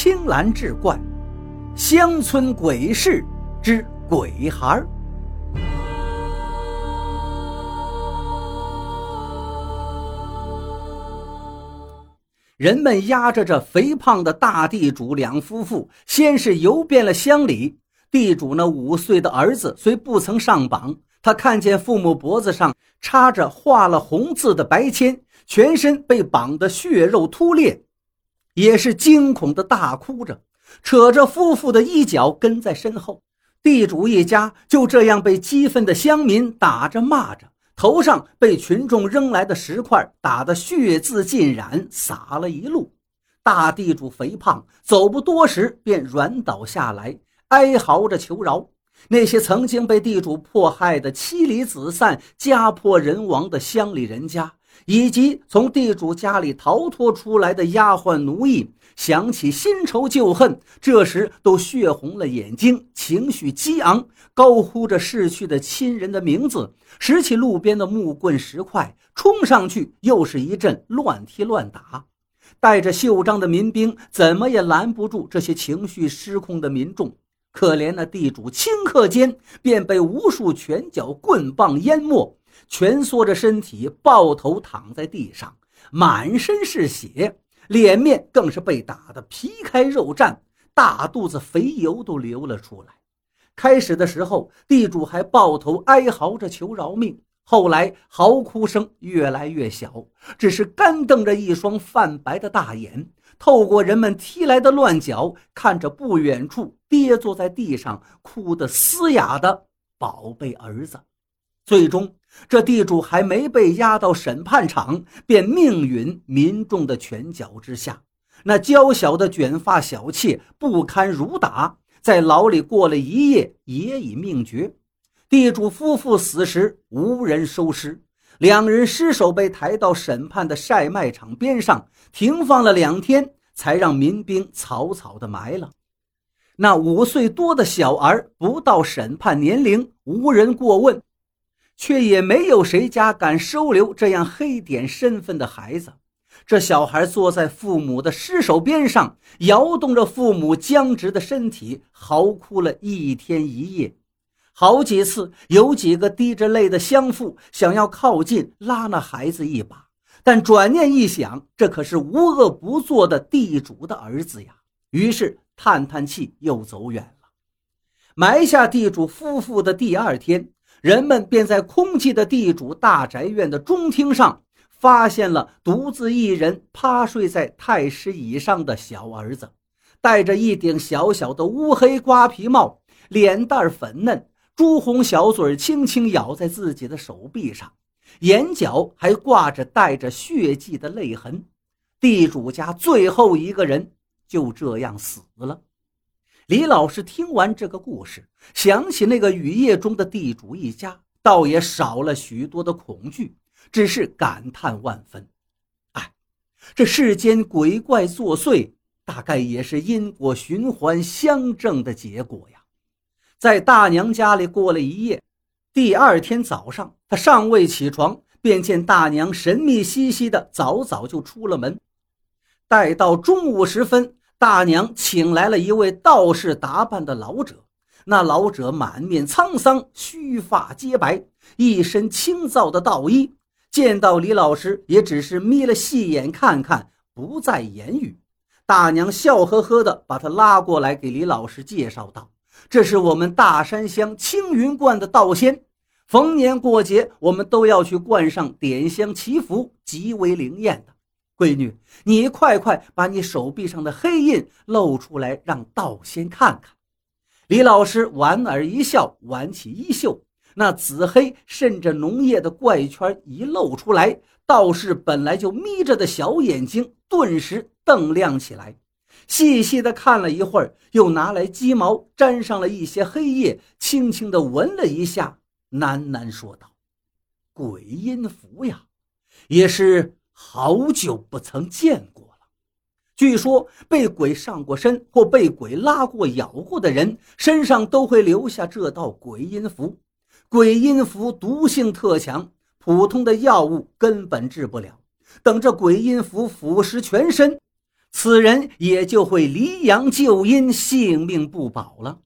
青蓝志怪，乡村鬼事之鬼孩儿。人们押着这肥胖的大地主两夫妇，先是游遍了乡里。地主那五岁的儿子虽不曾上榜，他看见父母脖子上插着画了红字的白签，全身被绑得血肉突裂，也是惊恐的大哭着，扯着夫妇的衣角跟在身后。地主一家就这样被激愤的乡民打着骂着。头上被群众扔来的石块打得血渍浸染，洒了一路。大地主肥胖走不多时便软倒下来，哀嚎着求饶。那些曾经被地主迫害的妻离子散、家破人亡的乡里人家。以及从地主家里逃脱出来的丫鬟奴役，想起新仇旧恨，这时都血红了眼睛，情绪激昂，高呼着逝去的亲人的名字，拾起路边的木棍石块，冲上去又是一阵乱踢乱打。带着袖章的民兵怎么也拦不住这些情绪失控的民众。可怜的地主顷刻间便被无数拳脚棍棒淹没。蜷缩着身体，抱头躺在地上，满身是血，脸面更是被打得皮开肉绽，大肚子肥油都流了出来。开始的时候，地主还抱头哀嚎着求饶命，后来嚎哭声越来越小，只是干瞪着一双泛白的大眼，透过人们踢来的乱脚，看着不远处跌坐在地上哭得嘶哑的宝贝儿子。最终，这地主还没被押到审判场，便命陨民众的拳脚之下。那娇小的卷发小妾不堪辱打，在牢里过了一夜，也已命绝。地主夫妇死时无人收尸，两人尸首被抬到审判的晒卖场边上，停放了两天，才让民兵草草的埋了。那五岁多的小儿不到审判年龄，无人过问。却也没有谁家敢收留这样黑点身份的孩子。这小孩坐在父母的尸首边上，摇动着父母僵直的身体，嚎哭了一天一夜。好几次，有几个滴着泪的乡妇想要靠近拉那孩子一把，但转念一想，这可是无恶不作的地主的儿子呀，于是叹叹气，又走远了。埋下地主夫妇的第二天。人们便在空寂的地主大宅院的中厅上，发现了独自一人趴睡在太师椅上的小儿子，戴着一顶小小的乌黑瓜皮帽，脸蛋粉嫩，朱红小嘴轻轻咬在自己的手臂上，眼角还挂着带着血迹的泪痕。地主家最后一个人就这样死了。李老师听完这个故事，想起那个雨夜中的地主一家，倒也少了许多的恐惧，只是感叹万分。哎，这世间鬼怪作祟，大概也是因果循环相正的结果呀。在大娘家里过了一夜，第二天早上，他尚未起床，便见大娘神秘兮兮的早早就出了门。待到中午时分。大娘请来了一位道士打扮的老者，那老者满面沧桑，须发皆白，一身清皂的道衣。见到李老师，也只是眯了细眼看看，不再言语。大娘笑呵呵地把他拉过来，给李老师介绍道：“这是我们大山乡青云观的道仙，逢年过节，我们都要去观上点香祈福，极为灵验的。”闺女，你快快把你手臂上的黑印露出来，让道仙看看。李老师莞尔一笑，挽起衣袖，那紫黑渗着浓液的怪圈一露出来，道士本来就眯着的小眼睛顿时瞪亮起来，细细的看了一会儿，又拿来鸡毛沾上了一些黑液，轻轻的闻了一下，喃喃说道：“鬼阴符呀，也是。”好久不曾见过了。据说被鬼上过身或被鬼拉过、咬过的人身上都会留下这道鬼阴符。鬼阴符毒性特强，普通的药物根本治不了。等这鬼阴符腐蚀全身，此人也就会离阳就阴，性命不保了。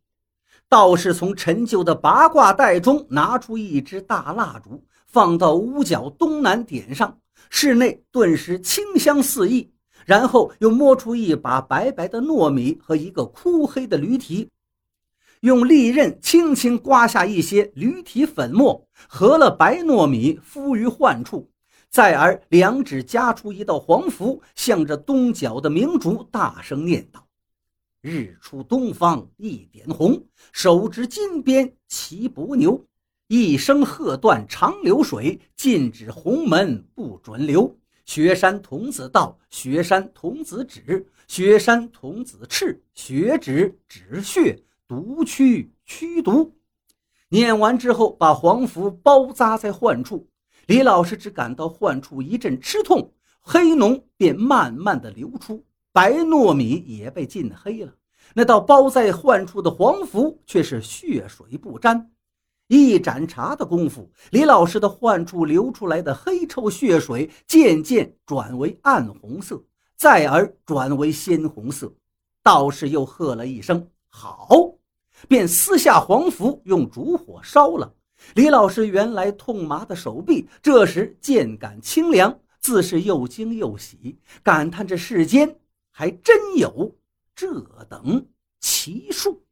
道士从陈旧的八卦袋中拿出一支大蜡烛，放到屋角东南点上，室内顿时清香四溢。然后又摸出一把白白的糯米和一个枯黑的驴蹄，用利刃轻轻刮下一些驴蹄粉末，和了白糯米敷于患处。再而两指夹出一道黄符，向着东角的明烛大声念道：“日出东方一点红，手执金鞭骑伯牛，一声喝断长流水，禁止洪门不准留。雪山童子道，雪山童子指，雪山童子赤，血指止血，毒驱驱毒。”念完之后，把黄符包扎在患处。李老师只感到患处一阵吃痛，黑脓便慢慢的流出，白糯米也被浸黑了。那道包在患处的黄符却是血水不沾。一盏茶的功夫，李老师的患处流出来的黑臭血水渐渐转为暗红色，再而转为鲜红色。道士又喝了一声“好”，便撕下黄符，用烛火烧了。李老师原来痛麻的手臂，这时渐感清凉，自是又惊又喜，感叹这世间还真有这等奇术。